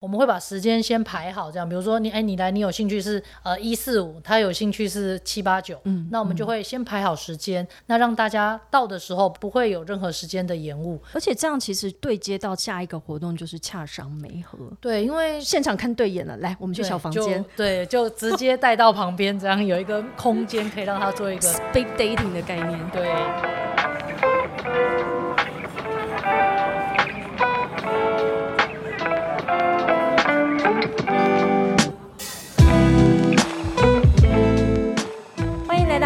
我们会把时间先排好，这样，比如说你，哎，你来，你有兴趣是呃一四五，他有兴趣是七八九，嗯，那我们就会先排好时间，那让大家到的时候不会有任何时间的延误，而且这样其实对接到下一个活动就是洽商媒合，对，因为现场看对眼了，来，我们去小房间，对，就直接带到旁边，这样有一个空间可以让他做一个 speed dating 的概念，对。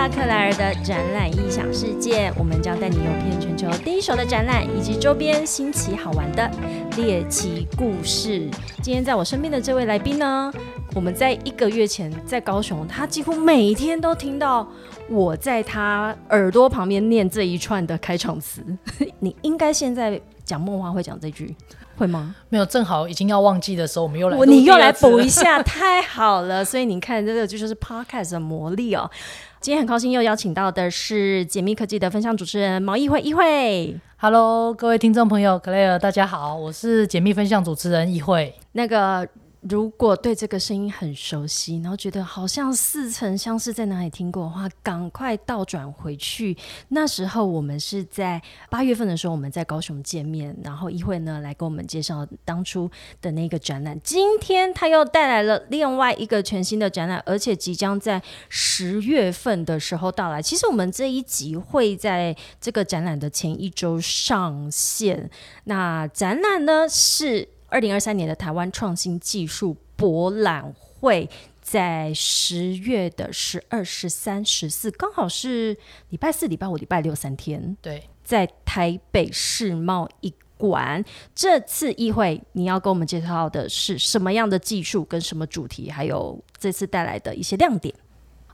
克莱尔的展览异想世界，我们将带你游遍全球第一手的展览以及周边新奇好玩的猎奇故事。今天在我身边的这位来宾呢，我们在一个月前在高雄，他几乎每天都听到我在他耳朵旁边念这一串的开场词。你应该现在讲梦话会讲这句，会吗？没有，正好已经要忘记的时候，我们又来，你又来补一下，太好了。所以你看，这个就是 podcast 的魔力哦。今天很高兴又邀请到的是解密科技的分享主持人毛议会议会。Hello，各位听众朋友，Clare，大家好，我是解密分享主持人议会。那个。如果对这个声音很熟悉，然后觉得好像似曾相识，在哪里听过的话，赶快倒转回去。那时候我们是在八月份的时候，我们在高雄见面，然后一会呢来给我们介绍当初的那个展览。今天他又带来了另外一个全新的展览，而且即将在十月份的时候到来。其实我们这一集会在这个展览的前一周上线。那展览呢是。二零二三年的台湾创新技术博览会，在十月的十二、十三、十四，刚好是礼拜四、礼拜五、礼拜六三天。对，在台北世贸一馆，这次议会你要跟我们介绍的是什么样的技术，跟什么主题，还有这次带来的一些亮点。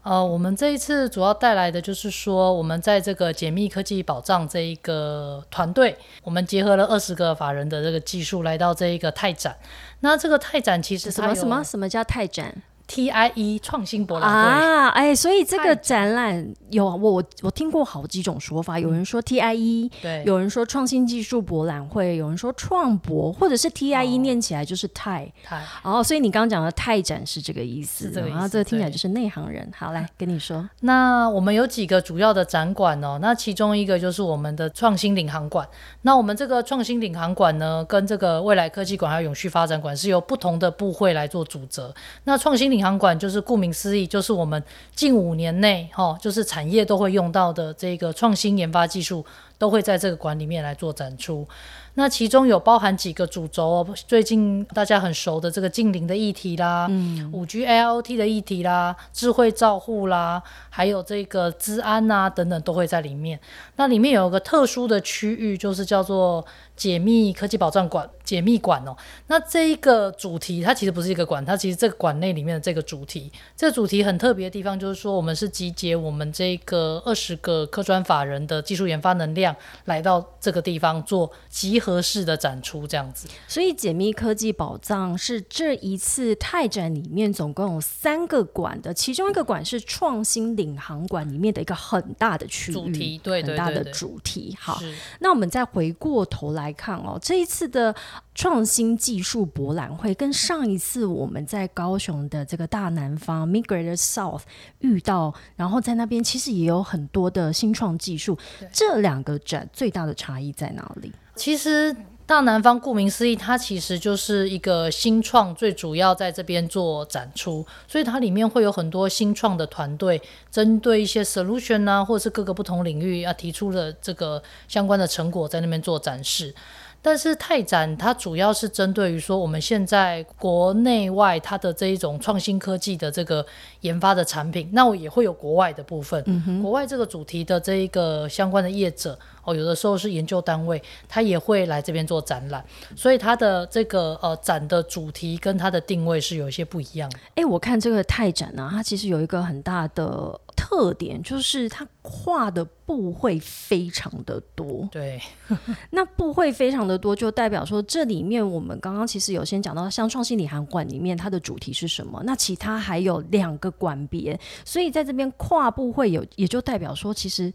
呃，我们这一次主要带来的就是说，我们在这个解密科技保障这一个团队，我们结合了二十个法人的这个技术，来到这一个泰展。那这个泰展其实什么什么什么叫泰展？TIE 创新博览会啊，哎，所以这个展览有我我听过好几种说法，有人说 TIE，对，有人说创新技术博览会，有人说创博，或者是 TIE 念起来就是泰泰，哦，所以你刚刚讲的泰展是这个意思，然后这个听起来就是内行人。好，来 跟你说，那我们有几个主要的展馆哦，那其中一个就是我们的创新领航馆。那我们这个创新领航馆呢，跟这个未来科技馆还有永续发展馆是由不同的部会来做组织。那创新领航馆就是顾名思义，就是我们近五年内哈，就是产业都会用到的这个创新研发技术，都会在这个馆里面来做展出。那其中有包含几个主轴哦，最近大家很熟的这个近邻的议题啦，五 G IoT 的议题啦，智慧照护啦，还有这个治安啊等等都会在里面。那里面有个特殊的区域，就是叫做。解密科技保障馆，解密馆哦。那这一个主题，它其实不是一个馆，它其实这个馆内里面的这个主题，这个主题很特别的地方，就是说我们是集结我们这个二十个科专法人的技术研发能量，来到这个地方做集合式的展出，这样子。所以解密科技宝藏是这一次泰展里面总共有三个馆的，其中一个馆是创新领航馆里面的一个很大的区域，主题对很大的主题。好，那我们再回过头来。看哦，这一次的创新技术博览会跟上一次我们在高雄的这个大南方 Migrated South 遇到，然后在那边其实也有很多的新创技术。这两个展最大的差异在哪里？其实大南方顾名思义，它其实就是一个新创，最主要在这边做展出，所以它里面会有很多新创的团队，针对一些 solution 啊，或者是各个不同领域啊提出的这个相关的成果，在那边做展示。但是泰展它主要是针对于说我们现在国内外它的这一种创新科技的这个研发的产品，那我也会有国外的部分，国外这个主题的这一个相关的业者哦，有的时候是研究单位，他也会来这边做展览，所以它的这个呃展的主题跟它的定位是有一些不一样。哎，我看这个泰展呢，它其实有一个很大的。特点就是它跨的部会非常的多，对，那部会非常的多，就代表说这里面我们刚刚其实有先讲到，像创新理航馆里面它的主题是什么？那其他还有两个馆别，所以在这边跨部会有，也就代表说其实。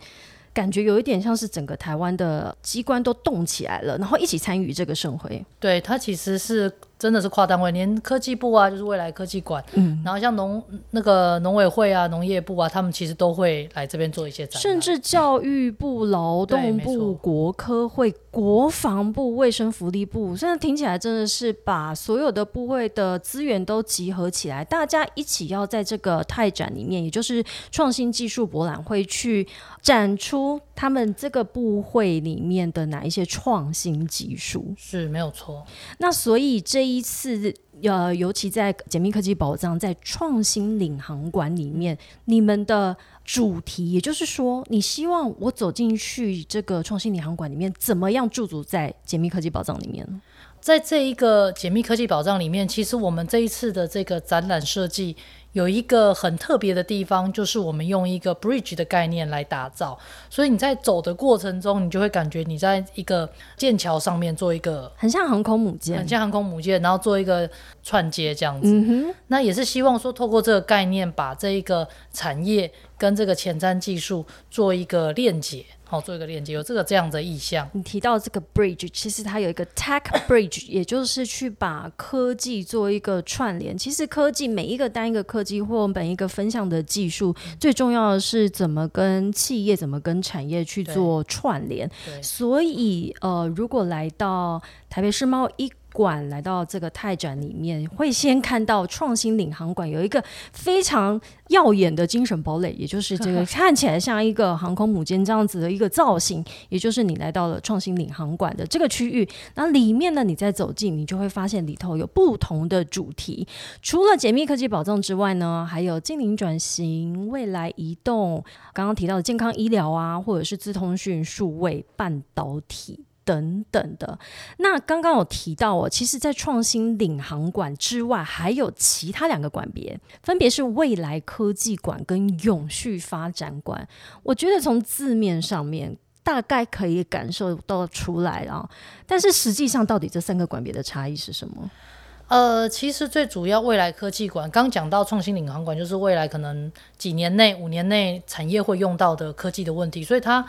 感觉有一点像是整个台湾的机关都动起来了，然后一起参与这个盛会。对，它其实是真的是跨单位，连科技部啊，就是未来科技馆，嗯，然后像农那个农委会啊、农业部啊，他们其实都会来这边做一些展览，甚至教育部、劳动部、国科会、国防部、卫生福利部，现在听起来真的是把所有的部会的资源都集合起来，大家一起要在这个泰展里面，也就是创新技术博览会去展出他们这个部会里面的哪一些创新技术。是没有错。那所以这第一次，呃，尤其在解密科技宝藏在创新领航馆里面，你们的主题，也就是说，你希望我走进去这个创新领航馆里面，怎么样驻足在解密科技宝藏里面呢？在这一个解密科技宝藏里面，其实我们这一次的这个展览设计有一个很特别的地方，就是我们用一个 bridge 的概念来打造，所以你在走的过程中，你就会感觉你在一个剑桥上面做一个很像航空母舰。很，像航空母舰，然后做一个串接这样子。那也是希望说，透过这个概念，把这一个产业跟这个前瞻技术做一个链接，好、做一个链接，有这个这样的意向。你提到这个 bridge，其实它有一个 tech bridge，也就是去把科技做一个串联。其实科技每一个单一个科技或每一个分项的技术，最重要的是怎么跟企业、怎么跟产业去做串联。所以，呃，如果来到台北世贸一馆，来到这个泰展里面，会先看到创新领航馆有一个非常耀眼的精神堡垒，也就是这个 看起来像一个航空母舰这样子的一个造型，也就是你来到了创新领航馆的这个区域。那里面呢，你再走进，你就会发现里头有不同的主题，除了解密科技宝藏之外呢，还有精灵转型、未来移动，刚刚提到的健康医疗啊，或者是资通讯、数位、半导体。等等的，那刚刚有提到哦，其实，在创新领航馆之外，还有其他两个馆别，分别是未来科技馆跟永续发展馆。我觉得从字面上面大概可以感受到出来啊，但是实际上到底这三个馆别的差异是什么？呃，其实最主要未来科技馆，刚讲到创新领航馆，就是未来可能几年内、五年内产业会用到的科技的问题，所以它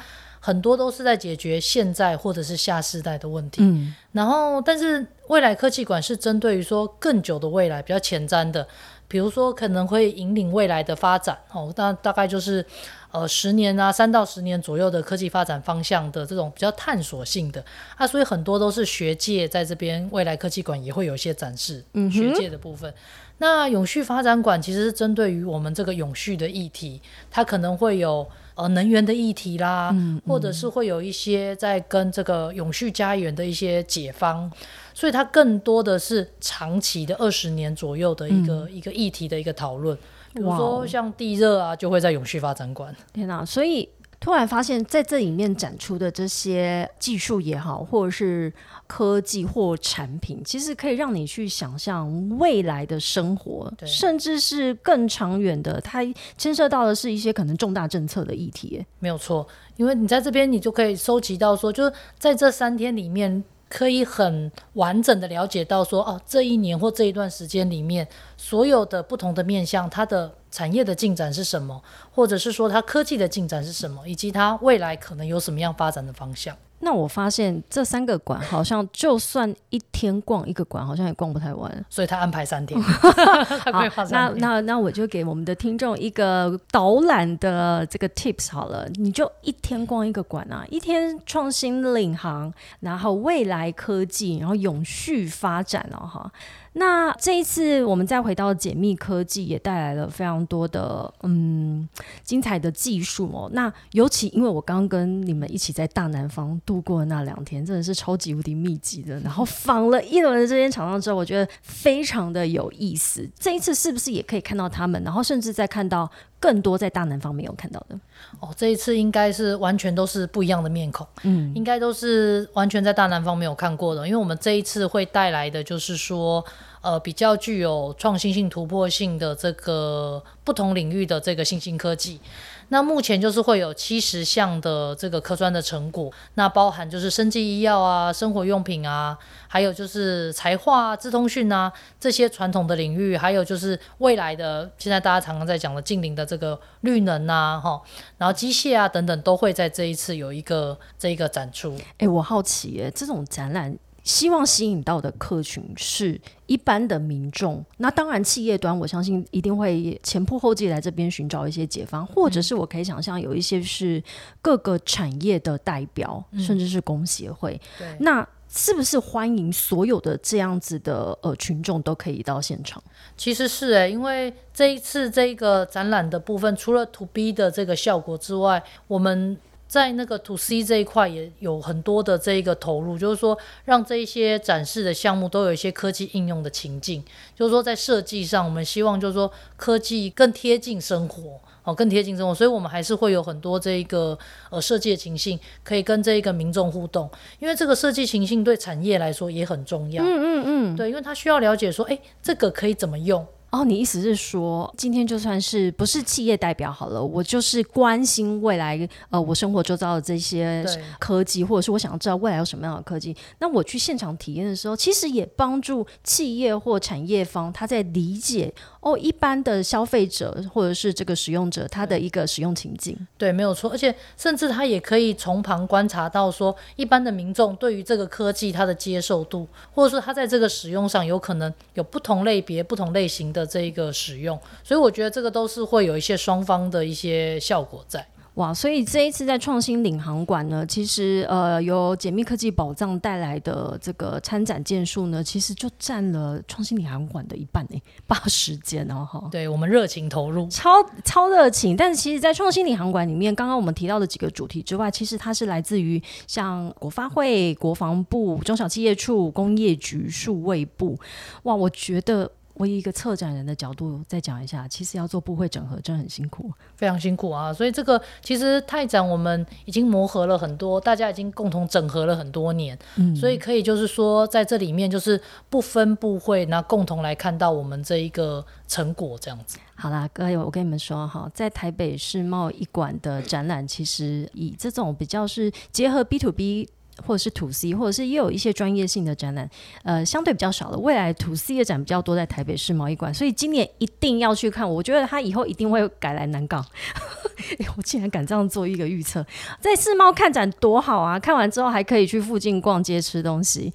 很多都是在解决现在或者是下世代的问题。嗯，然后，但是未来科技馆是针对于说更久的未来，比较前瞻的，比如说可能会引领未来的发展哦，那大概就是呃十年啊，三到十年左右的科技发展方向的这种比较探索性的啊，所以很多都是学界在这边未来科技馆也会有一些展示，嗯哼学界的部分。那永续发展馆其实是针对于我们这个永续的议题，它可能会有呃能源的议题啦，或者是会有一些在跟这个永续家园的一些解方，所以它更多的是长期的二十年左右的一个、一个议题的一个讨论。比如说像地热啊，就会在永续发展馆。天哪！所以突然发现，在这里面展出的这些技术也好，或者是科技或产品，其实可以让你去想象未来的生活，甚至是更长远的。它牵涉到的是一些可能重大政策的议题。没有错，因为你在这边，你就可以收集到说，就是在这三天里面，可以很完整的了解到说，哦，这一年或这一段时间里面，所有的不同的面向，它的产业的进展是什么，或者是说它科技的进展是什么，以及它未来可能有什么样发展的方向。那我发现这三个馆好像就算一天逛一个馆，好像也逛不太完。所以他安排三天，好那。那那我就给我们的听众一个导览的这个 tips 好了，你就一天逛一个馆啊，一天创新领航，然后未来科技，然后永续发展哦哈。那这一次我们再回到解密科技，也带来了非常多的嗯精彩的技术哦。那尤其因为我刚跟你们一起在大南方度过的那两天，真的是超级无敌密集的。然后访了一轮的这些厂商之后，我觉得非常的有意思。这一次是不是也可以看到他们，然后甚至再看到更多在大南方没有看到的？哦，这一次应该是完全都是不一样的面孔，嗯，应该都是完全在大南方没有看过的，因为我们这一次会带来的就是说，呃，比较具有创新性、突破性的这个不同领域的这个新兴科技。那目前就是会有七十项的这个科专的成果，那包含就是生技医药啊、生活用品啊，还有就是材化、啊、资通讯啊这些传统的领域，还有就是未来的现在大家常常在讲的近邻的这个绿能啊，哈，然后机械啊等等，都会在这一次有一个这一个展出。哎、我好奇耶，这种展览希望吸引到的客群是一般的民众。那当然，企业端我相信一定会前仆后继来这边寻找一些解方，或者是我可以想象有一些是各个产业的代表，甚至是工协会。那是不是欢迎所有的这样子的呃群众都可以到现场？其实是诶，因为这一次这个展览的部分，除了 To B 的这个效果之外，我们在那个 To C 这一块也有很多的这一个投入，就是说让这一些展示的项目都有一些科技应用的情境，就是说在设计上，我们希望就是说科技更贴近生活。哦，更贴近生活，所以我们还是会有很多这一个呃设计的情境，可以跟这一个民众互动，因为这个设计情境对产业来说也很重要。嗯嗯嗯，对，因为他需要了解说，哎，这个可以怎么用。哦，你意思是说，今天就算是不是企业代表好了，我就是关心未来，呃，我生活周遭的这些科技，或者是我想要知道未来有什么样的科技，那我去现场体验的时候，其实也帮助企业或产业方他在理解哦，一般的消费者或者是这个使用者他的一个使用情境。对，没有错，而且甚至他也可以从旁观察到说，一般的民众对于这个科技它的接受度，或者说他在这个使用上有可能有不同类别、不同类型的。这一个使用，所以我觉得这个都是会有一些双方的一些效果在。哇，所以这一次在创新领航馆呢，其实呃由解密科技宝藏带来的这个参展件数呢，其实就占了创新领航馆的一半诶，八十件哦哈。对我们热情投入，超超热情。但是其实，在创新领航馆里面，刚刚我们提到的几个主题之外，其实它是来自于像国发会、国防部、中小企业处、工业局、数位部。哇，我觉得。我以一个策展人的角度再讲一下，其实要做部会整合真的很辛苦，非常辛苦啊！所以这个其实泰展我们已经磨合了很多，大家已经共同整合了很多年，嗯，所以可以就是说在这里面就是不分部会，那共同来看到我们这一个成果这样子。好啦，各位，我跟你们说哈，在台北世贸一馆的展览，其实以这种比较是结合 B to B。或者是 To C，或者是也有一些专业性的展览，呃，相对比较少的。未来 To C 的展比较多在台北市贸易馆，所以今年一定要去看。我觉得他以后一定会改来南港。我竟然敢这样做一个预测，在世贸看展多好啊！看完之后还可以去附近逛街吃东西。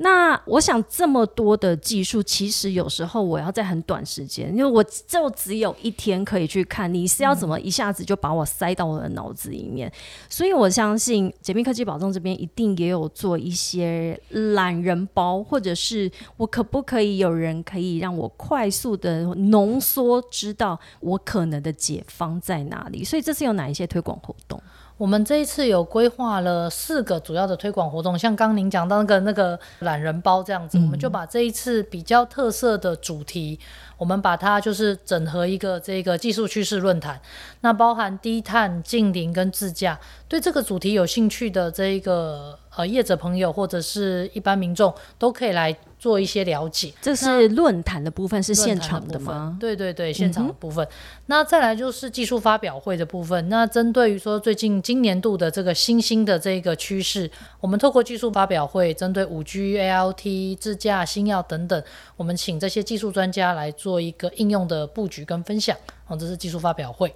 那我想这么多的技术，其实有时候我要在很短时间，因为我就只有一天可以去看，你是要怎么一下子就把我塞到我的脑子里面？所以我相信解密科技保证这边一定也有做一些懒人包，或者是我可不可以有人可以让我快速的浓缩，知道我可能的解方在哪里？所以这次有哪一些推广活动？我们这一次有规划了四个主要的推广活动，像刚您讲到那个那个懒人包这样子，我们就把这一次比较特色的主题，我们把它就是整合一个这个技术趋势论坛，那包含低碳、近零跟自驾，对这个主题有兴趣的这一个呃业者朋友或者是一般民众都可以来。做一些了解，这是论坛的部分，是现场的吗？对对对，现场的部分。那再来就是技术发表会的部分。那针对于说最近今年度的这个新兴的这个趋势，我们透过技术发表会，针对五 G、ALT、自驾、新药等等，我们请这些技术专家来做一个应用的布局跟分享。哦，这是技术发表会。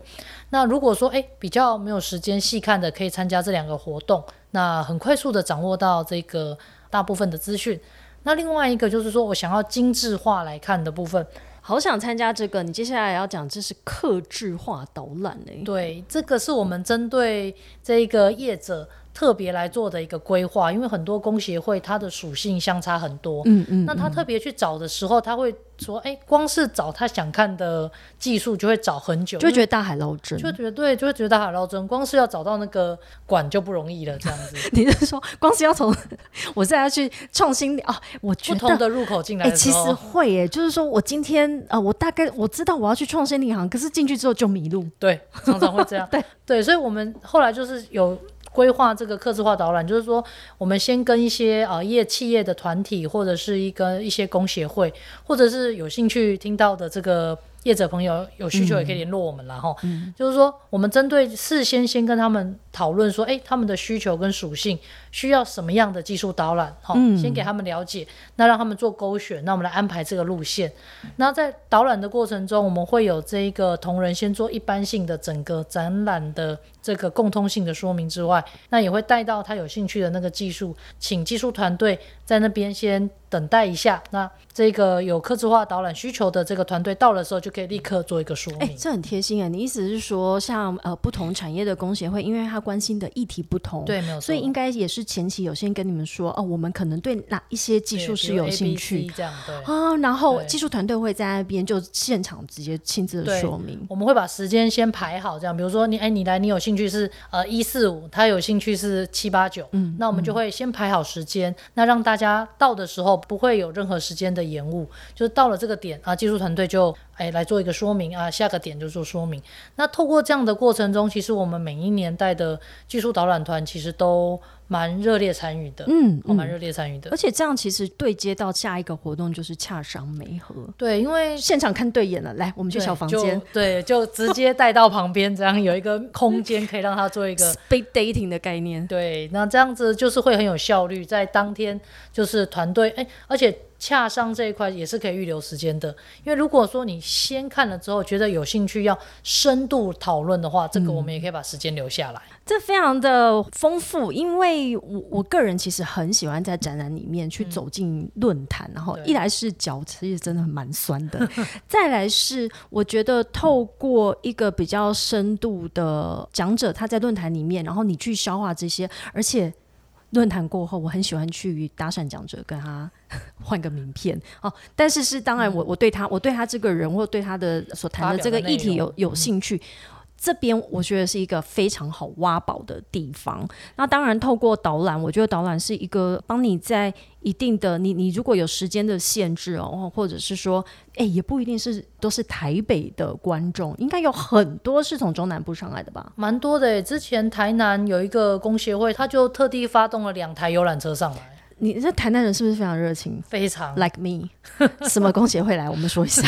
那如果说诶比较没有时间细看的，可以参加这两个活动，那很快速的掌握到这个大部分的资讯。那另外一个就是说我想要精致化来看的部分，好想参加这个。你接下来要讲这是克制化导览诶，对，这个是我们针对这个业者。特别来做的一个规划，因为很多工协会它的属性相差很多，嗯嗯，那他特别去找的时候，他会说，哎，光是找他想看的技术就会找很久，就会觉得大海捞针，就觉得对，就会觉得大海捞针，光是要找到那个管就不容易了，这样子。你是说，光是要从 我现在去创新啊？我不同的入口进来，哎，其实会耶，就是说我今天啊，我大概我知道我要去创新银行，可是进去之后就迷路，对，常常会这样，对对，所以我们后来就是有。规划这个客制化导览，就是说，我们先跟一些啊业企业的团体，或者是一个一些工协会，或者是有兴趣听到的这个业者朋友有需求也可以联络我们了，哈、就是说我们针对事先先跟他们讨论说，哎，他们的需求跟属性需要什么样的技术导览，哈、先给他们了解，那让他们做勾选，那我们来安排这个路线。那在导览的过程中，我们会有这一个同仁先做一般性的整个展览的这个共通性的说明之外，那也会带到他有兴趣的那个技术，请技术团队在那边先等待一下。那这个有客制化导览需求的这个团队到的时候，就可以立刻做一个说哎、明。这很贴心啊！你意思是说，像呃不同产业的工协会，因为他关心的议题不同，对，没有错。所以应该也是前期有先跟你们说，哦，我们可能对哪一些技术是有兴趣这样对。啊，然后技术团队会在那边就现场直接亲自的说明。我们会把时间先排好，这样，比如说你，哎，你来，你有兴趣是呃一四五，他有兴趣是七八九，嗯，那我们就会先排好时间，那让大家到的时候不会有任何时间的延误，就是到了这个点啊，技术团队就哎来做一个说明啊，下个点就做说明。那透过这样的过程中，其实我们每一年代的技术导览团其实都蛮热烈参与的，嗯哦蛮热烈参与的而。且这样其实对接到下一个活动就是洽商媒合，对，因为现场看对眼了，来，我们去小房间对，就直接带到旁边，这样有一个空间可以让他做一个 speed dating 的概念。对，那这样子就是会很有效率，在当天就是团队哎，而且洽商这一块也是可以预留时间的，因为如果说你先看了之后觉得有兴趣要深度讨论的话，这个我们也可以把时间留下来。这非常的丰富，因为我我个人其实很喜欢在展览里面去走进论坛，然后一来是脚其实真的蛮酸的，再来是我觉得透过一个比较深度的讲者，他在论坛里面，然后你去消化这些，而且。论坛过后，我很喜欢去搭讪讲者，跟他 换个名片哦。但是是当然我，我对他，我对他这个人，或对他的所谈的这个议题有有兴趣。这边我觉得是一个非常好挖宝的地方。那当然，透过导览，我觉得导览是一个帮你在一定的你你如果有时间的限制哦，或者是说，哎，也不一定是都是台北的观众，应该有很多是从中南部上来的吧？蛮多的诶，之前台南有一个工协会，他就特地发动了两台游览车上来，你这台南人是不是非常热情非常？Like me，什么工协会来？我们说一下。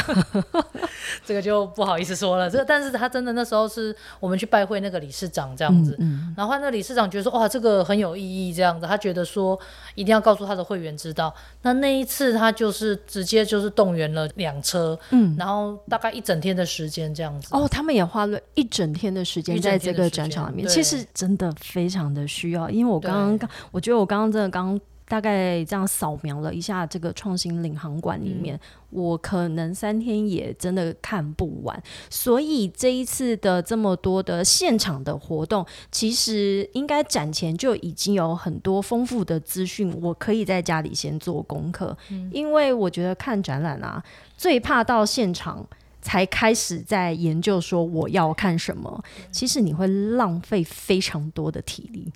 这个就不好意思说了。这个，但是他真的那时候是我们去拜会那个理事长这样子，嗯然后那个理事长觉得说，哇，这个很有意义，这样子，他觉得说一定要告诉他的会员知道。那那一次他就是直接就是动员了两车，嗯，然后大概一整天的时间这样子。哦，他们也花了一整天的时间在这个展场里面，其实真的非常的需要。因为我刚刚刚，我觉得我刚刚真的刚大概这样扫描了一下这个创新领航馆里面，我可能三天也真的看不完。所以这一次的这么多的现场的活动，其实应该展前就已经有很多丰富的资讯，我可以在家里先做功课，因为我觉得看展览啊，最怕到现场。才开始在研究说我要看什么，其实你会浪费非常多的体力。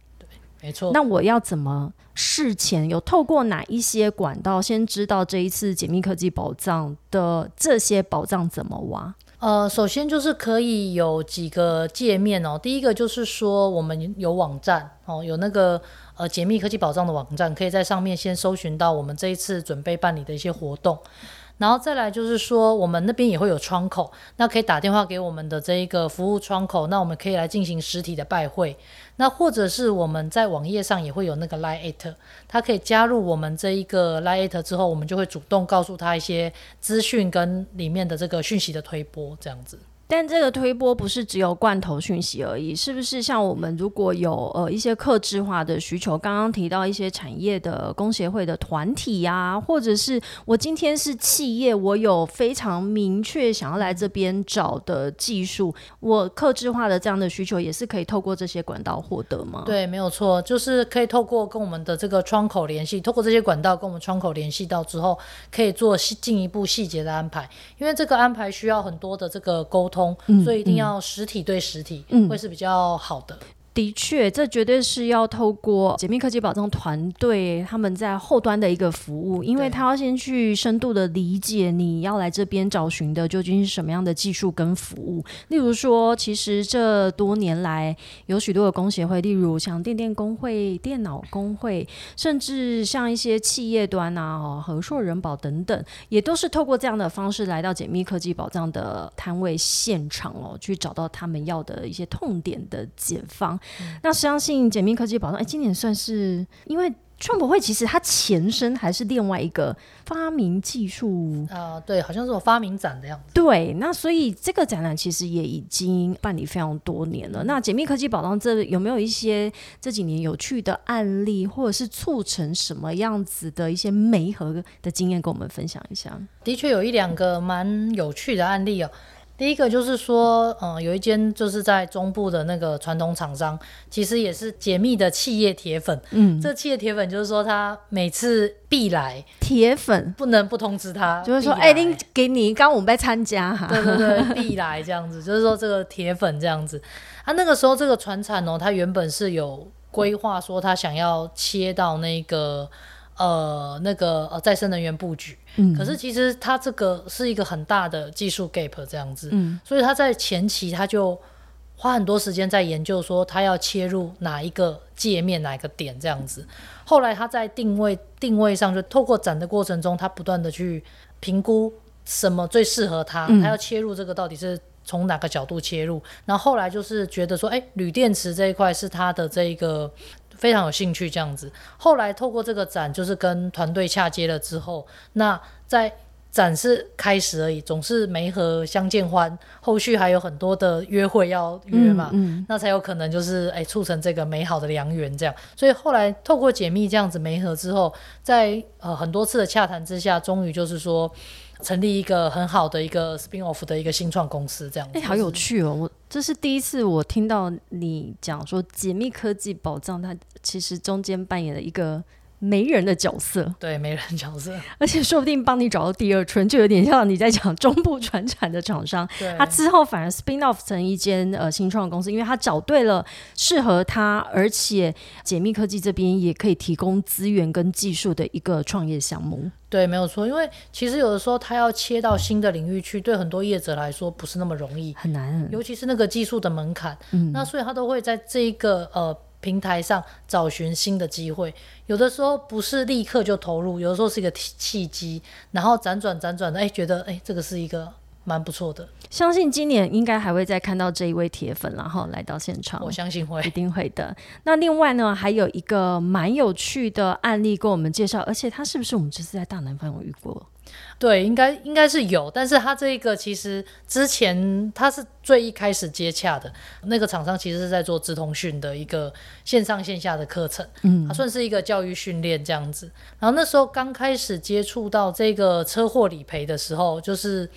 没错。那我要怎么事前有透过哪一些管道先知道这一次解密科技宝藏的这些宝藏怎么挖？呃，首先就是可以有几个界面哦。第一个就是说，我们有网站哦，有那个呃解密科技宝藏的网站，可以在上面先搜寻到我们这一次准备办理的一些活动。然后再来就是说，我们那边也会有窗口，那可以打电话给我们的这一个服务窗口，那我们可以来进行实体的拜会。那或者是我们在网页上也会有那个 Line at，他可以加入我们这一个 Line at 之后，我们就会主动告诉他一些资讯跟里面的这个讯息的推播，这样子。但这个推波不是只有罐头讯息而已，是不是？像我们如果有呃一些客制化的需求，刚刚提到一些产业的工协会的团体呀、或者是我今天是企业，我有非常明确想要来这边找的技术，我客制化的这样的需求，也是可以透过这些管道获得吗？对，没有错，就是可以透过跟我们的这个窗口联系，透过这些管道跟我们窗口联系到之后，可以做细进一步细节的安排。因为这个安排需要很多的这个沟通，所以一定要实体对实体，会是比较好的。的确，这绝对是要透过解密科技保障团队他们在后端的一个服务，因为他要先去深度的理解你要来这边找寻的究竟是什么样的技术跟服务。例如说，其实这多年来有许多的工协会，例如像电电工会、电脑工会，甚至像一些企业端啊、哦和硕人保等等，也都是透过这样的方式来到解密科技保障的摊位现场哦，去找到他们要的一些痛点的解放。那相信解密科技保障，哎，今年算是因为创博会其实它前身还是另外一个发明技术啊、对，好像是有发明展的样子。对，那所以这个展览其实也已经办理非常多年了。那解密科技宝藏这有没有一些这几年有趣的案例，或者是促成什么样子的一些媒合的经验，跟我们分享一下？的确有一两个蛮有趣的案例哦。第一个就是说，嗯、有一间就是在中部的那个传统厂商，其实也是解密的企业铁粉。嗯，这企业铁粉就是说，他每次必来，铁粉不能不通知他，就是说，哎、来您给你，刚刚我们在参加哈，对对对，必来这样子，就是说这个铁粉这样子。啊，那个时候这个船产哦，他原本是有规划说他想要切到那个呃那个呃再生能源布局，嗯可是其实它这个是一个很大的技术 gap 这样子，嗯所以他在前期他就花很多时间在研究说他要切入哪一个界面哪一个点这样子。后来他在定位定位上，就透过展的过程中，他不断的去评估什么最适合他，嗯他要切入这个到底是。从哪个角度切入？然后后来就是觉得说，哎，铝电池这一块是他的这一个非常有兴趣这样子。后来透过这个展，就是跟团队洽接了之后，那在展示开始而已，总是没和相见欢，后续还有很多的约会要约嘛，嗯那才有可能就是哎促成这个美好的良缘这样。所以后来透过解密这样子媒合之后，在呃很多次的洽谈之下，终于就是说成立一个很好的一个 spin off 的一个新创公司这样子。哎、好有趣哦！我这是第一次我听到你讲说解密科技宝藏，它其实中间扮演了一个媒人的角色，对没人角色，而且说不定帮你找到第二春，就有点像你在讲中部传产的厂商，对他之后反而 spin off 成一间呃新创公司，因为他找对了适合他，而且解密科技这边也可以提供资源跟技术的一个创业项目。对，没有错。因为其实有的时候他要切到新的领域去，对很多业者来说不是那么容易，很难，尤其是那个技术的门槛。嗯那所以他都会在这一个呃平台上找寻新的机会。有的时候不是立刻就投入，有的时候是一个契契机，然后辗转辗转的，哎，觉得哎这个是一个蛮不错的，相信今年应该还会再看到这一位铁粉，然后来到现场。我相信会一。定会的。那另外呢，还有一个蛮有趣的案例跟我们介绍，而且他是不是我们这次在大南方有遇过？对，应该应该是有，但是他这一个其实之前他是最一开始接洽的那个厂商，其实是在做直通讯的一个线上线下的课程，嗯，它算是一个教育训练这样子。然后那时候刚开始接触到这个车祸理赔的时候，就是。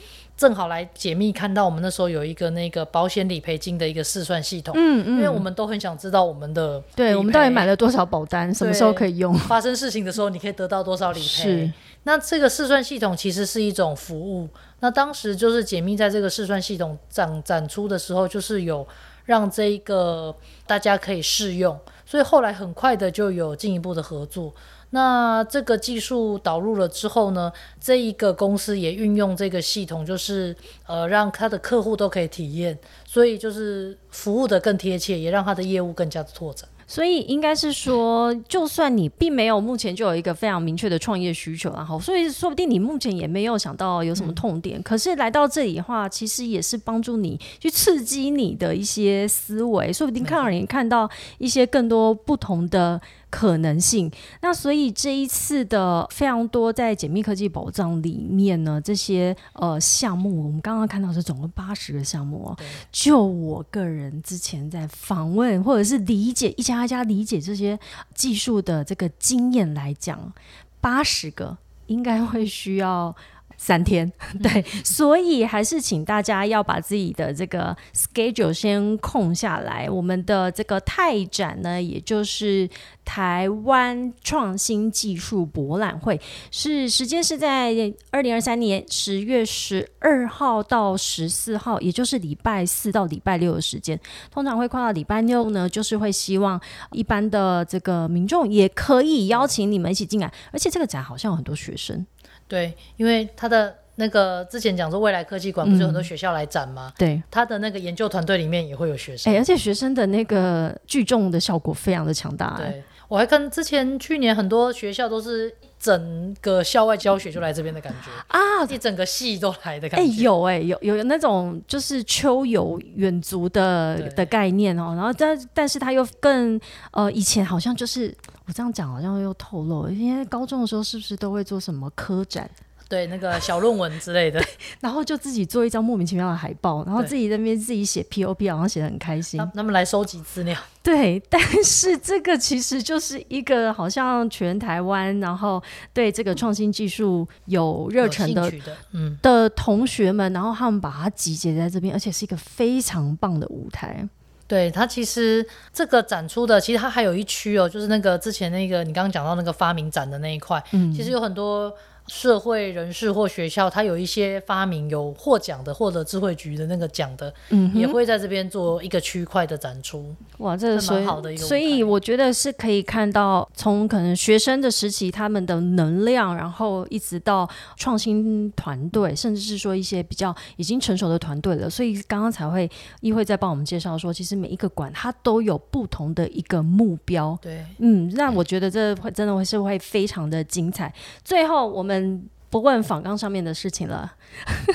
正好来解密，看到我们那时候有一个那个保险理赔金的一个试算系统，嗯嗯因为我们都很想知道我们的对，我们到底买了多少保单，什么时候可以用？发生事情的时候，你可以得到多少理赔是？那这个试算系统其实是一种服务。那当时就是解密在这个试算系统展展出的时候，就是有让这一个大家可以试用，所以后来很快的就有进一步的合作。那这个技术导入了之后呢，这一个公司也运用这个系统，就是呃让他的客户都可以体验，所以就是服务的更贴切，也让他的业务更加的拓展。所以应该是说，就算你并没有目前就有一个非常明确的创业需求，然后所以说不定你目前也没有想到有什么痛点，可是来到这里的话，其实也是帮助你去刺激你的一些思维，说不定看让你看到一些更多不同的。可能性。那所以这一次的非常多在解密科技宝藏里面呢，这些呃项目，我们刚刚看到是总共八十个项目哦。就我个人之前在访问或者是理解一家一家理解这些技术的这个经验来讲，八十个应该会需要。三天，对，所以还是请大家要把自己的这个 schedule 先空下来。我们的这个泰展呢，也就是台湾创新技术博览会，是时间是在二零二三年十月十二号到十四号，也就是礼拜四到礼拜六的时间。通常会跨到礼拜六呢，就是会希望一般的这个民众也可以邀请你们一起进来，而且这个展好像有很多学生。对，因为他的那个之前讲说未来科技馆不是有很多学校来展吗？对，他的那个研究团队里面也会有学生，哎，而且学生的那个聚众的效果非常的强大。对，我还跟之前去年很多学校都是整个校外教学就来这边的感觉啊，一整个系都来的感觉。哎，有哎，有有有那种就是秋游远足的的概念哦，然后但但是他又更呃，以前好像就是。我这样讲好像又透露，因为高中的时候是不是都会做什么科展？对，那个小论文之类的，然后就自己做一张莫名其妙的海报，然后自己那边自己写 POP，好像写的很开心。他们来收集资料。对，但是这个其实就是一个好像全台湾，然后对这个创新技术有热忱的，嗯，的同学们，然后他们把它集结在这边，而且是一个非常棒的舞台。对它其实这个展出的，其实它还有一区哦，就是那个之前那个你刚刚讲到那个发明展的那一块，嗯，其实有很多。社会人士或学校，他有一些发明有获奖的，或者智慧局的那个奖的，嗯，也会在这边做一个区块的展出。哇，这是蛮好的一个。所以我觉得是可以看到，从可能学生的时期他们的能量，然后一直到创新团队，甚至是说一些比较已经成熟的团队了。所以刚刚才会议会在帮我们介绍说，其实每一个馆它都有不同的一个目标。对，嗯，那我觉得这会真的会是会非常的精彩。最后我们。不问访纲上面的事情了，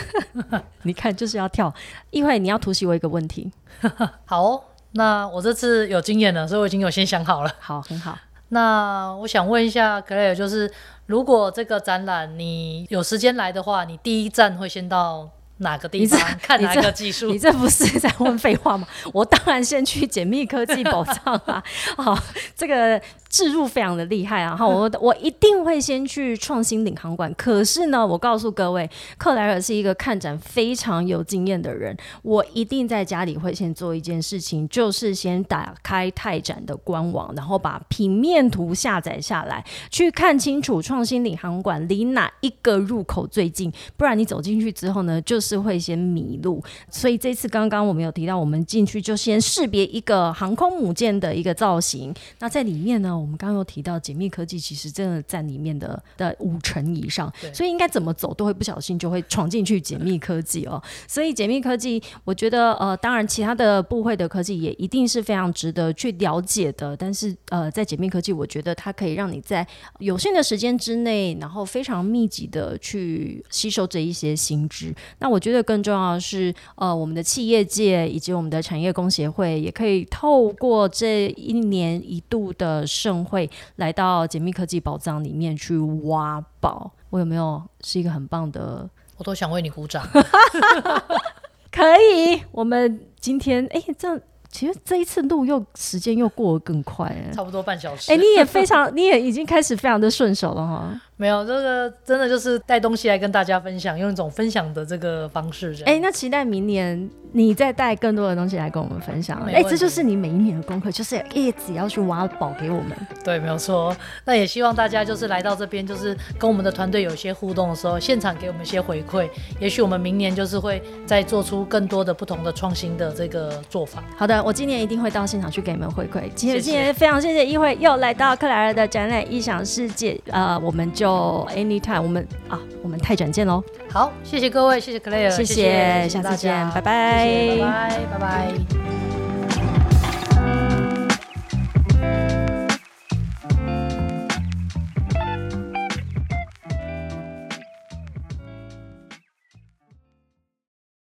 你看就是要跳。一会你要突袭我一个问题，好，那我这次有经验了，所以我已经有先想好了。好，很好。那我想问一下 Clare，就是如果这个展览你有时间来的话，你第一站会先到？哪个地方看哪个技术？你这不是在问废话吗？我当然先去解密科技宝藏啊！好，这个置入非常的厉害啊！哈，我我一定会先去创新领航馆。可是呢，我告诉各位，克莱尔是一个看展非常有经验的人。我一定在家里会先做一件事情，就是先打开泰展的官网，然后把平面图下载下来，去看清楚创新领航馆离哪一个入口最近。不然你走进去之后呢，就是。是会先迷路，所以这次刚刚我们有提到，我们进去就先识别一个航空母舰的一个造型。那在里面呢，我们刚刚有提到解密科技，其实真的占里面的的五成以上，所以应该怎么走都会不小心就会闯进去解密科技哦。所以解密科技，我觉得呃，当然其他的部会的科技也一定是非常值得去了解的。但是呃，在解密科技，我觉得它可以让你在有限的时间之内，然后非常密集的去吸收这一些新知。那我。我觉得更重要的是，呃，我们的企业界以及我们的产业工协会，也可以透过这一年一度的盛会，来到解密科技宝藏里面去挖宝。我有没有是一个很棒的？我都想为你鼓掌。可以，我们今天哎，这样。其实这一次录又时间又过得更快，差不多半小时。哎，你也非常，你也已经开始非常的顺手了哈。没有，这个真的就是带东西来跟大家分享，用一种分享的这个方式。哎，那期待明年你再带更多的东西来跟我们分享。哎，这就是你每一年的功课，就是一直要去挖宝给我们。对，没有错。那也希望大家就是来到这边，就是跟我们的团队有一些互动的时候，现场给我们一些回馈。也许我们明年就是会再做出更多的不同的创新的这个做法。好的，我今年一定会到现场去给你们回馈。今天今天非常谢谢一会又来到克莱尔的展览《异想世界》，呃，我们就。就 anytime，我们啊，我们太展见喽！好，谢谢各位，谢谢 Clare，谢谢，下次见，拜拜，拜拜，拜拜。